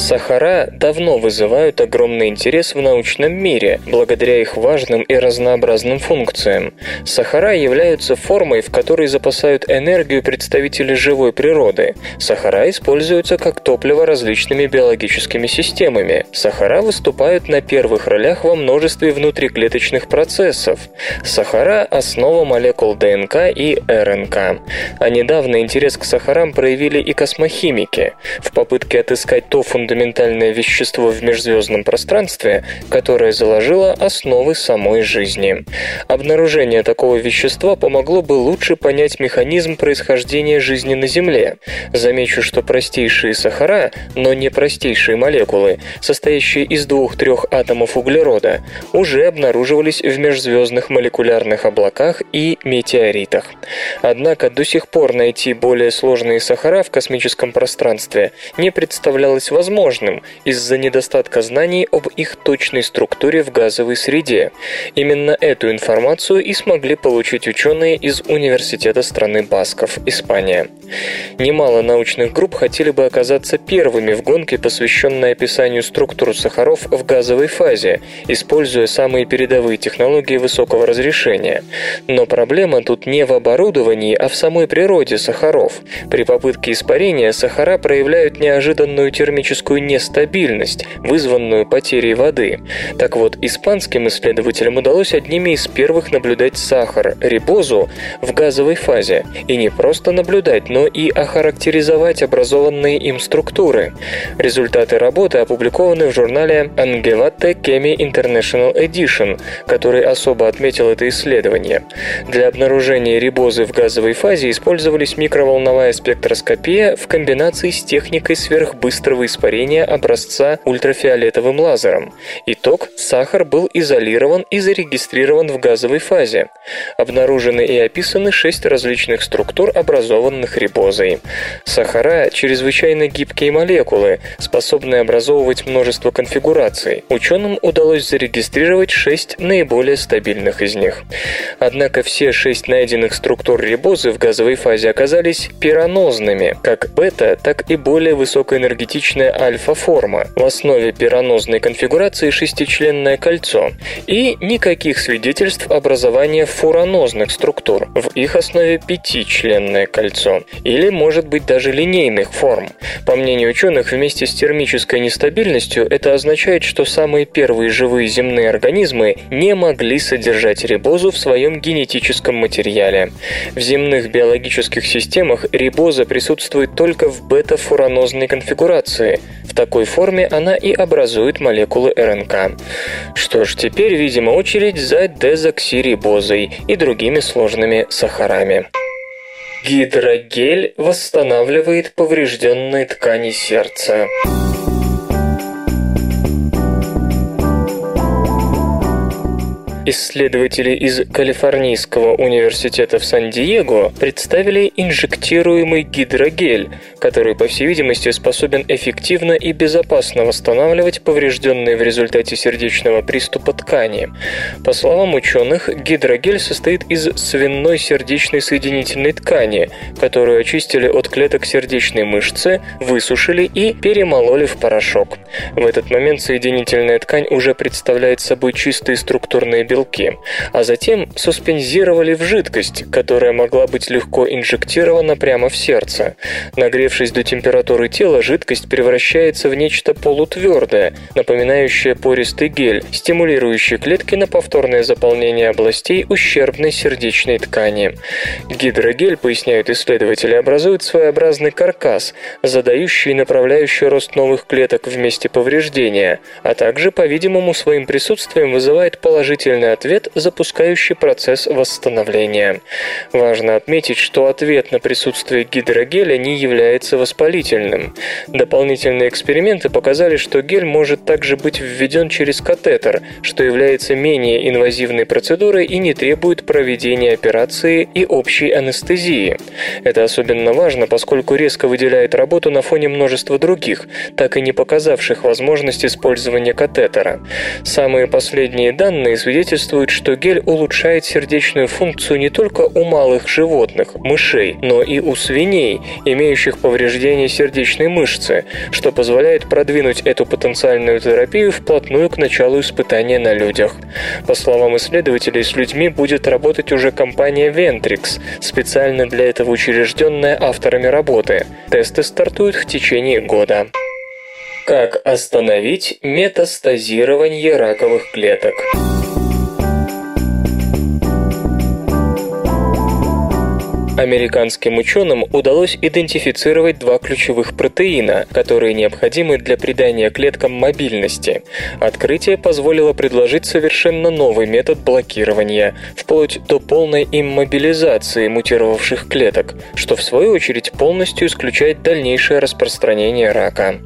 Сахара давно вызывают огромный интерес в научном мире, благодаря их важным и разнообразным функциям. Сахара являются формой, в которой запасают энергию представители живой природы. Сахара используются как топливо различными биологическими системами. Сахара выступают на первых ролях во множестве внутриклеточных процессов. Сахара – основа молекул ДНК и РНК. А недавно интерес к сахарам проявили и космохимики. В попытке отыскать то фундаментальное фундаментальное вещество в межзвездном пространстве, которое заложило основы самой жизни. Обнаружение такого вещества помогло бы лучше понять механизм происхождения жизни на Земле. Замечу, что простейшие сахара, но не простейшие молекулы, состоящие из двух-трех атомов углерода, уже обнаруживались в межзвездных молекулярных облаках и метеоритах. Однако до сих пор найти более сложные сахара в космическом пространстве не представлялось возможным, возможным из-за недостатка знаний об их точной структуре в газовой среде. Именно эту информацию и смогли получить ученые из Университета страны Басков, Испания. Немало научных групп хотели бы оказаться первыми в гонке, посвященной описанию структур сахаров в газовой фазе, используя самые передовые технологии высокого разрешения. Но проблема тут не в оборудовании, а в самой природе сахаров. При попытке испарения сахара проявляют неожиданную термическую некую нестабильность, вызванную потерей воды. Так вот, испанским исследователям удалось одними из первых наблюдать сахар, рибозу, в газовой фазе. И не просто наблюдать, но и охарактеризовать образованные им структуры. Результаты работы опубликованы в журнале Angevate Chemi International Edition, который особо отметил это исследование. Для обнаружения рибозы в газовой фазе использовались микроволновая спектроскопия в комбинации с техникой сверхбыстрого испарения изучения образца ультрафиолетовым лазером. Итог – сахар был изолирован и зарегистрирован в газовой фазе. Обнаружены и описаны шесть различных структур, образованных рибозой. Сахара – чрезвычайно гибкие молекулы, способные образовывать множество конфигураций. Ученым удалось зарегистрировать шесть наиболее стабильных из них. Однако все шесть найденных структур рибозы в газовой фазе оказались пиранозными, как бета, так и более высокоэнергетичная альфа-форма. В основе пиранозной конфигурации шестичленное кольцо. И никаких свидетельств образования фуранозных структур. В их основе пятичленное кольцо. Или, может быть, даже линейных форм. По мнению ученых, вместе с термической нестабильностью это означает, что самые первые живые земные организмы не могли содержать рибозу в своем генетическом материале. В земных биологических системах рибоза присутствует только в бета-фуранозной конфигурации. В такой форме она и образует молекулы РНК. Что ж, теперь, видимо, очередь за дезоксирибозой и другими сложными сахарами. Гидрогель восстанавливает поврежденные ткани сердца. Исследователи из Калифорнийского университета в Сан-Диего представили инжектируемый гидрогель, который, по всей видимости, способен эффективно и безопасно восстанавливать поврежденные в результате сердечного приступа ткани. По словам ученых, гидрогель состоит из свиной сердечной соединительной ткани, которую очистили от клеток сердечной мышцы, высушили и перемололи в порошок. В этот момент соединительная ткань уже представляет собой чистые структурные белки, а затем суспензировали в жидкость, которая могла быть легко инжектирована прямо в сердце. Нагревшись до температуры тела, жидкость превращается в нечто полутвердое, напоминающее пористый гель, стимулирующий клетки на повторное заполнение областей ущербной сердечной ткани. Гидрогель, поясняют исследователи, образует своеобразный каркас, задающий и направляющий рост новых клеток в месте повреждения, а также, по-видимому, своим присутствием вызывает положительный правильный ответ, запускающий процесс восстановления. Важно отметить, что ответ на присутствие гидрогеля не является воспалительным. Дополнительные эксперименты показали, что гель может также быть введен через катетер, что является менее инвазивной процедурой и не требует проведения операции и общей анестезии. Это особенно важно, поскольку резко выделяет работу на фоне множества других, так и не показавших возможность использования катетера. Самые последние данные свидетельствуют свидетельствует, что гель улучшает сердечную функцию не только у малых животных, мышей, но и у свиней, имеющих повреждение сердечной мышцы, что позволяет продвинуть эту потенциальную терапию вплотную к началу испытания на людях. По словам исследователей, с людьми будет работать уже компания Ventrix, специально для этого учрежденная авторами работы. Тесты стартуют в течение года. Как остановить метастазирование раковых клеток? Американским ученым удалось идентифицировать два ключевых протеина, которые необходимы для придания клеткам мобильности. Открытие позволило предложить совершенно новый метод блокирования, вплоть до полной иммобилизации мутировавших клеток, что в свою очередь полностью исключает дальнейшее распространение рака.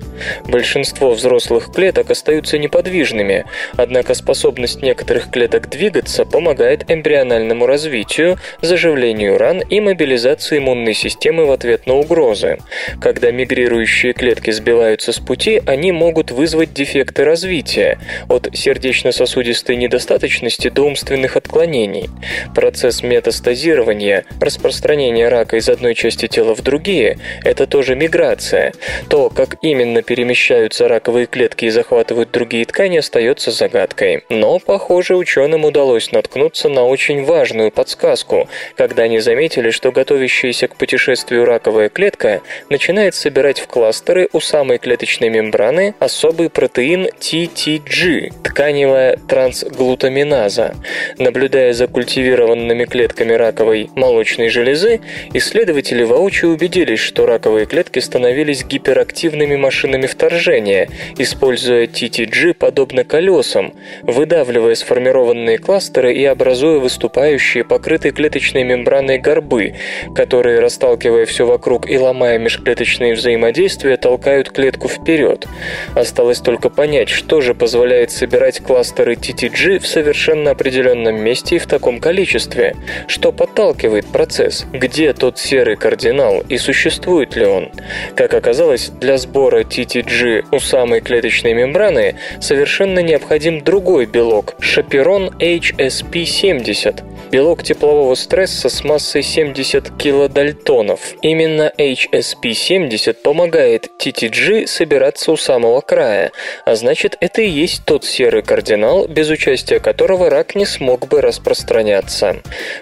Большинство взрослых клеток остаются неподвижными, однако способность некоторых клеток двигаться помогает эмбриональному развитию, заживлению ран и мобилизации мобилизации иммунной системы в ответ на угрозы. Когда мигрирующие клетки сбиваются с пути, они могут вызвать дефекты развития, от сердечно-сосудистой недостаточности до умственных отклонений. Процесс метастазирования, распространения рака из одной части тела в другие – это тоже миграция. То, как именно перемещаются раковые клетки и захватывают другие ткани, остается загадкой. Но, похоже, ученым удалось наткнуться на очень важную подсказку, когда они заметили, что готовящаяся к путешествию раковая клетка начинает собирать в кластеры у самой клеточной мембраны особый протеин TTG – тканевая трансглутаминаза. Наблюдая за культивированными клетками раковой молочной железы, исследователи воочию убедились, что раковые клетки становились гиперактивными машинами вторжения, используя TTG подобно колесам, выдавливая сформированные кластеры и образуя выступающие покрытые клеточной мембраной горбы, которые, расталкивая все вокруг и ломая межклеточные взаимодействия, толкают клетку вперед. Осталось только понять, что же позволяет собирать кластеры TTG в совершенно определенном месте и в таком количестве, что подталкивает процесс, где тот серый кардинал и существует ли он. Как оказалось, для сбора TTG у самой клеточной мембраны совершенно необходим другой белок – шаперон HSP70, белок теплового стресса с массой 70 килодальтонов. Именно HSP70 помогает TTG собираться у самого края, а значит это и есть тот серый кардинал, без участия которого рак не смог бы распространяться.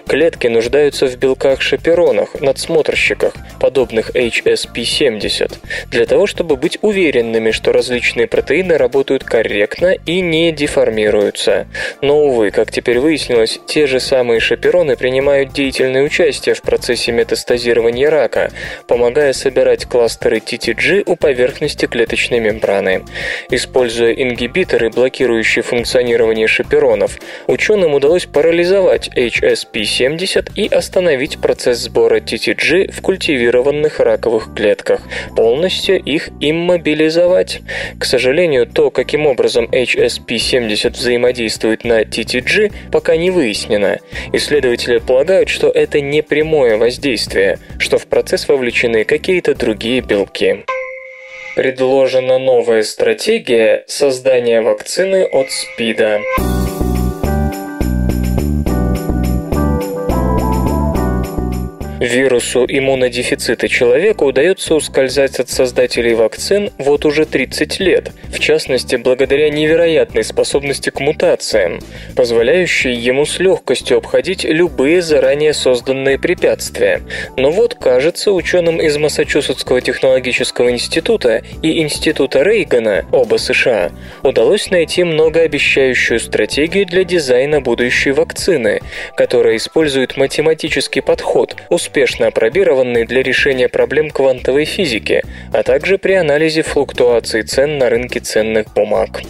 Клетки нуждаются в белках-шаперонах, надсмотрщиках, подобных HSP70, для того, чтобы быть уверенными, что различные протеины работают корректно и не деформируются. Но, увы, как теперь выяснилось, те же самые шапероны принимают деятельное участие в процессе метастазирования рака, помогая собирать кластеры TTG у поверхности клеточной мембраны. Используя ингибиторы, блокирующие функционирование шаперонов, ученым удалось парализовать HSP70 и остановить процесс сбора TTG в культивированных раковых клетках, полностью их иммобилизовать. К сожалению, то, каким образом HSP70 взаимодействует на TTG, пока не выяснено. Исследователи полагают, что это не прямое воздействие, что в процесс вовлечены какие-то другие белки. Предложена новая стратегия создания вакцины от СПИДа. Вирусу иммунодефицита человека удается ускользать от создателей вакцин вот уже 30 лет, в частности, благодаря невероятной способности к мутациям, позволяющей ему с легкостью обходить любые заранее созданные препятствия. Но вот, кажется, ученым из Массачусетского технологического института и Института Рейгана, оба США, удалось найти многообещающую стратегию для дизайна будущей вакцины, которая использует математический подход, успешно опробированный для решения проблем квантовой физики, а также при анализе флуктуаций цен на рынке ценных бумаг.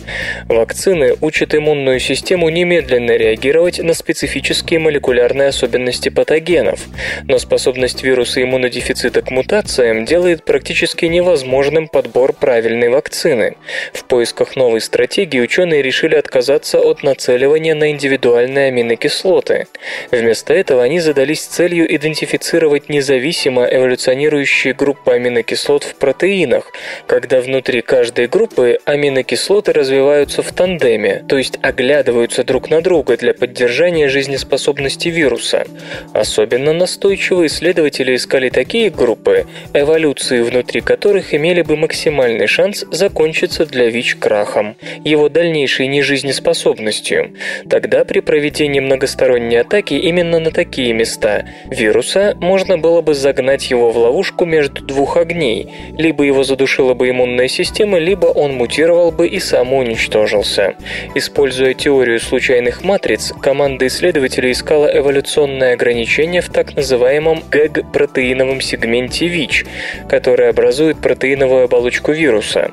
Вакцины учат иммунную систему немедленно реагировать на специфические молекулярные особенности патогенов, но способность вируса иммунодефицита к мутациям делает практически невозможным подбор правильной вакцины. В поисках новой стратегии ученые решили отказаться от нацеливания на индивидуальные аминокислоты. Вместо этого они задались целью идентифицировать идентифицировать независимо эволюционирующие группы аминокислот в протеинах, когда внутри каждой группы аминокислоты развиваются в тандеме, то есть оглядываются друг на друга для поддержания жизнеспособности вируса. Особенно настойчиво исследователи искали такие группы, эволюции внутри которых имели бы максимальный шанс закончиться для ВИЧ крахом, его дальнейшей нежизнеспособностью. Тогда при проведении многосторонней атаки именно на такие места вируса можно было бы загнать его в ловушку между двух огней. Либо его задушила бы иммунная система, либо он мутировал бы и самоуничтожился. Используя теорию случайных матриц, команда исследователей искала эволюционное ограничение в так называемом ГЭГ-протеиновом сегменте ВИЧ, который образует протеиновую оболочку вируса.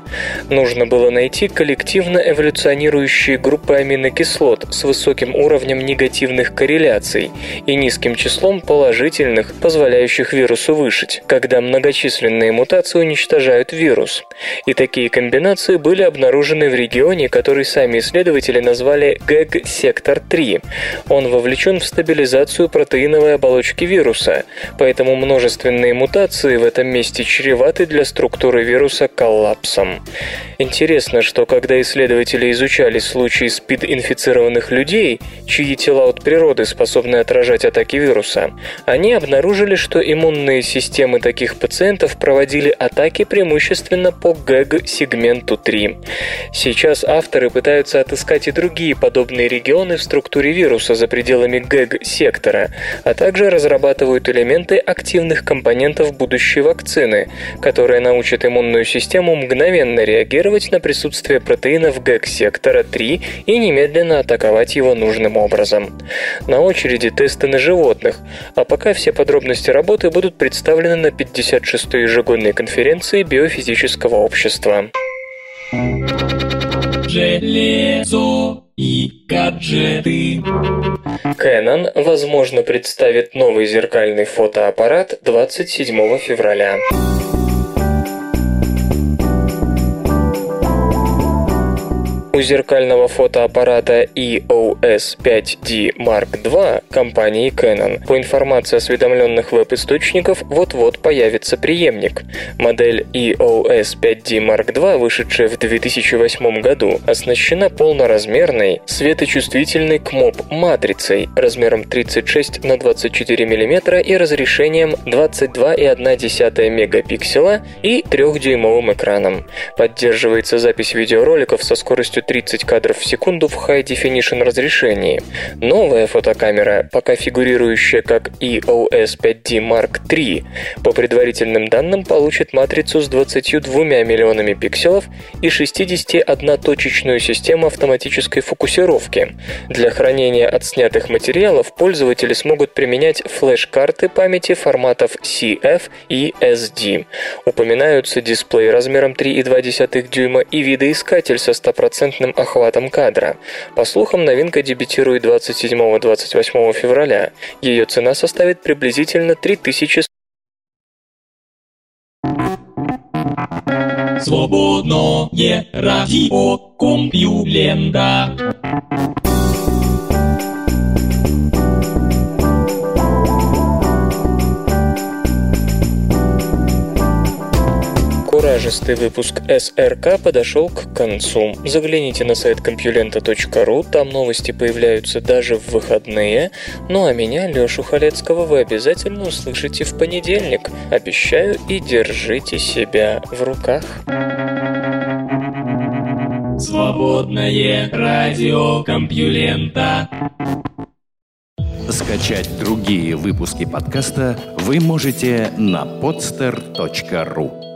Нужно было найти коллективно эволюционирующие группы аминокислот с высоким уровнем негативных корреляций и низким числом положительных позволяющих вирусу выжить, когда многочисленные мутации уничтожают вирус. И такие комбинации были обнаружены в регионе, который сами исследователи назвали ГЭГ-сектор-3. Он вовлечен в стабилизацию протеиновой оболочки вируса, поэтому множественные мутации в этом месте чреваты для структуры вируса коллапсом. Интересно, что когда исследователи изучали случаи СПИД-инфицированных людей, чьи тела от природы способны отражать атаки вируса, они обнаружили обнаружили, что иммунные системы таких пациентов проводили атаки преимущественно по ГЭГ-сегменту 3. Сейчас авторы пытаются отыскать и другие подобные регионы в структуре вируса за пределами ГЭГ-сектора, а также разрабатывают элементы активных компонентов будущей вакцины, которая научит иммунную систему мгновенно реагировать на присутствие протеинов ГЭГ-сектора 3 и немедленно атаковать его нужным образом. На очереди тесты на животных, а пока все подробности Подробности работы будут представлены на 56-й ежегодной конференции биофизического общества. железо и гаджеты. Canon, возможно, представит новый зеркальный фотоаппарат 27 февраля. У зеркального фотоаппарата EOS 5D Mark II компании Canon по информации осведомленных веб-источников вот-вот появится преемник. Модель EOS 5D Mark II, вышедшая в 2008 году, оснащена полноразмерной, светочувствительной КМОП-матрицей размером 36 на 24 мм и разрешением 22,1 мегапикселя и 3-дюймовым экраном. Поддерживается запись видеороликов со скоростью 30 кадров в секунду в High Definition разрешении. Новая фотокамера, пока фигурирующая как EOS 5D Mark III, по предварительным данным получит матрицу с 22 миллионами пикселов и 61-точечную систему автоматической фокусировки. Для хранения отснятых материалов пользователи смогут применять флеш-карты памяти форматов CF и SD. Упоминаются дисплей размером 3,2 дюйма и видоискатель со 100% стопроцентным охватом кадра. По слухам, новинка дебютирует 27-28 февраля. Ее цена составит приблизительно 3000 Свободное радио Компьюлента. Куражистый выпуск СРК подошел к концу. Загляните на сайт компьюлента.ру, там новости появляются даже в выходные. Ну а меня, Лешу Халецкого, вы обязательно услышите в понедельник. Обещаю и держите себя в руках. Свободное радио Компьюлента. Скачать другие выпуски подкаста вы можете на podster.ru